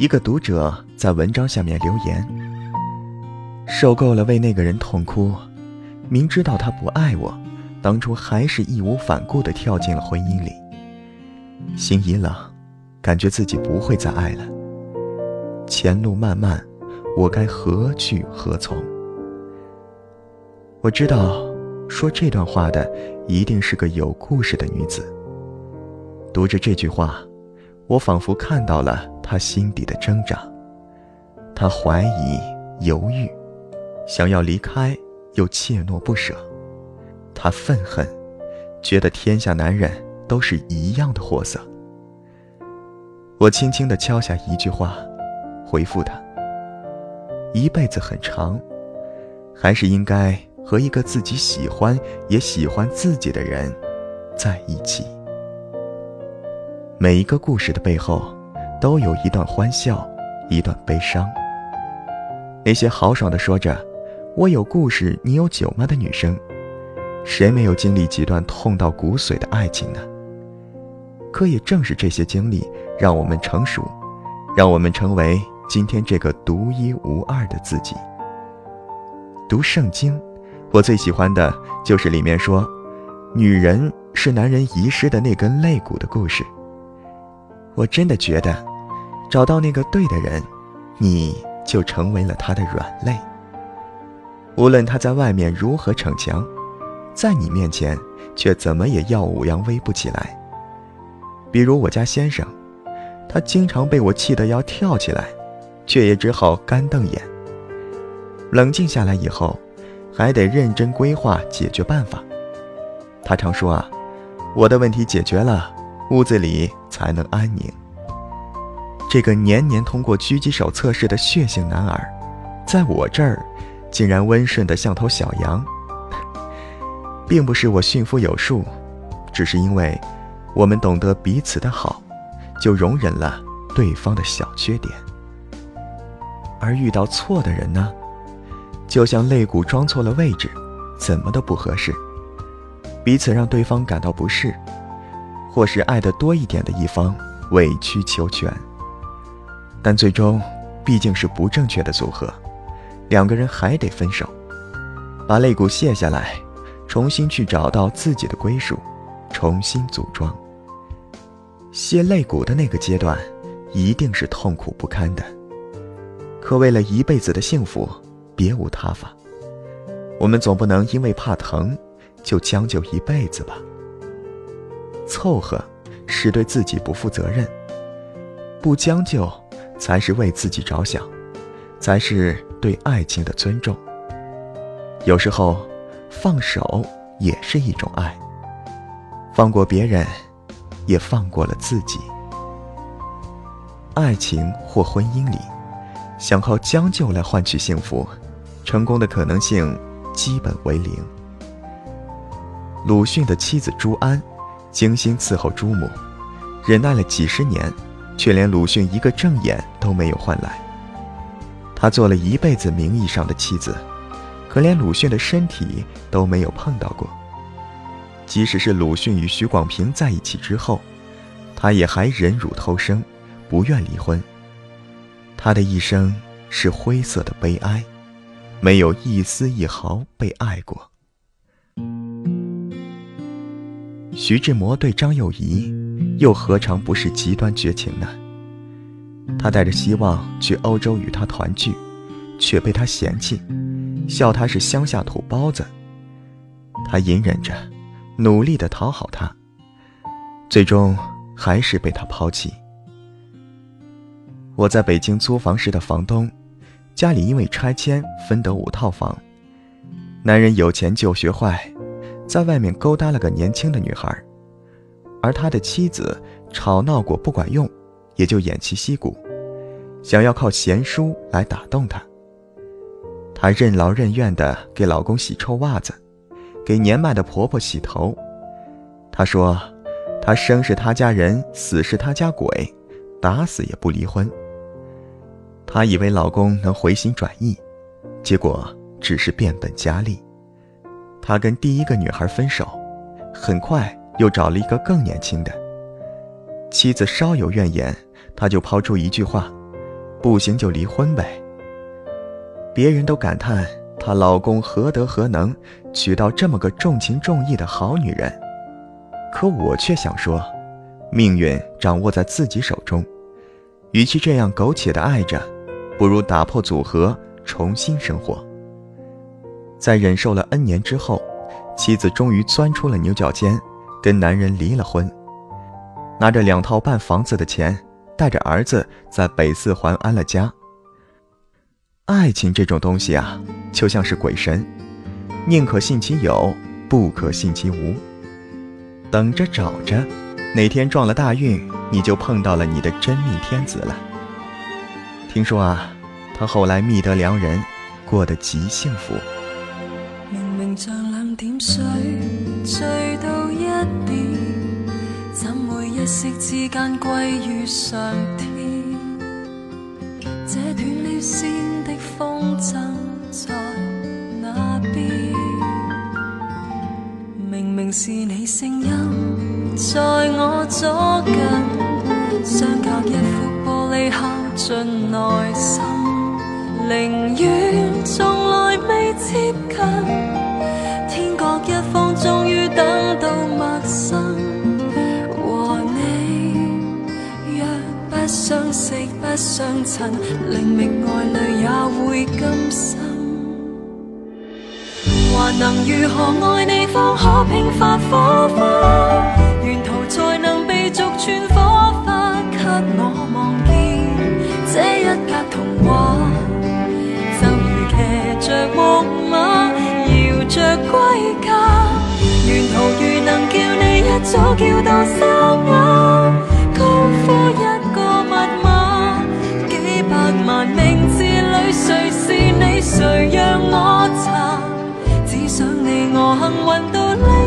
一个读者在文章下面留言：“受够了为那个人痛哭，明知道他不爱我，当初还是义无反顾地跳进了婚姻里。心一冷，感觉自己不会再爱了。前路漫漫，我该何去何从？”我知道，说这段话的一定是个有故事的女子。读着这句话，我仿佛看到了他心底的挣扎。他怀疑、犹豫，想要离开，又怯懦不舍。他愤恨，觉得天下男人都是一样的货色。我轻轻地敲下一句话，回复他：一辈子很长，还是应该。和一个自己喜欢也喜欢自己的人在一起。每一个故事的背后，都有一段欢笑，一段悲伤。那些豪爽的说着“我有故事，你有酒吗”的女生，谁没有经历几段痛到骨髓的爱情呢？可也正是这些经历，让我们成熟，让我们成为今天这个独一无二的自己。读圣经。我最喜欢的就是里面说，女人是男人遗失的那根肋骨的故事。我真的觉得，找到那个对的人，你就成为了他的软肋。无论他在外面如何逞强，在你面前却怎么也耀武扬威不起来。比如我家先生，他经常被我气得要跳起来，却也只好干瞪眼。冷静下来以后。还得认真规划解决办法。他常说啊，我的问题解决了，屋子里才能安宁。这个年年通过狙击手测试的血性男儿，在我这儿，竟然温顺的像头小羊。并不是我驯服有术，只是因为，我们懂得彼此的好，就容忍了对方的小缺点。而遇到错的人呢？就像肋骨装错了位置，怎么都不合适，彼此让对方感到不适，或是爱的多一点的一方委曲求全。但最终毕竟是不正确的组合，两个人还得分手，把肋骨卸下来，重新去找到自己的归属，重新组装。卸肋骨的那个阶段，一定是痛苦不堪的，可为了一辈子的幸福。别无他法，我们总不能因为怕疼，就将就一辈子吧。凑合，是对自己不负责任；不将就，才是为自己着想，才是对爱情的尊重。有时候，放手也是一种爱，放过别人，也放过了自己。爱情或婚姻里，想靠将就来换取幸福。成功的可能性基本为零。鲁迅的妻子朱安，精心伺候朱母，忍耐了几十年，却连鲁迅一个正眼都没有换来。他做了一辈子名义上的妻子，可连鲁迅的身体都没有碰到过。即使是鲁迅与许广平在一起之后，他也还忍辱偷生，不愿离婚。他的一生是灰色的悲哀。没有一丝一毫被爱过。徐志摩对张幼仪，又何尝不是极端绝情呢？他带着希望去欧洲与她团聚，却被她嫌弃，笑他是乡下土包子。他隐忍着，努力的讨好她，最终还是被她抛弃。我在北京租房时的房东。家里因为拆迁分得五套房，男人有钱就学坏，在外面勾搭了个年轻的女孩，而他的妻子吵闹过不管用，也就偃旗息鼓，想要靠贤淑来打动他。她任劳任怨地给老公洗臭袜子，给年迈的婆婆洗头。她说：“她生是他家人，死是他家鬼，打死也不离婚。”她以为老公能回心转意，结果只是变本加厉。她跟第一个女孩分手，很快又找了一个更年轻的。妻子稍有怨言，他就抛出一句话：“不行就离婚呗。别人都感叹她老公何德何能，娶到这么个重情重义的好女人，可我却想说，命运掌握在自己手中，与其这样苟且的爱着，不如打破组合，重新生活。在忍受了 N 年之后，妻子终于钻出了牛角尖，跟男人离了婚，拿着两套半房子的钱，带着儿子在北四环安了家。爱情这种东西啊，就像是鬼神，宁可信其有，不可信其无。等着找着，哪天撞了大运，你就碰到了你的真命天子了。听说啊，他后来觅得良人，过得极幸福。醉到一点，怎会一息之间归于上天？这断了线的风筝在哪边？明明是你声音在我左近，相隔一副玻璃敲进内心，宁愿从来未接近。一方终于等到陌生，和你若不相识不相衬，令觅爱侣也会甘心。还能如何爱你方可平凡家沿途如能叫你一早叫到沙哑高呼一个密码几百万名字里谁是你谁让我查只想你我幸运到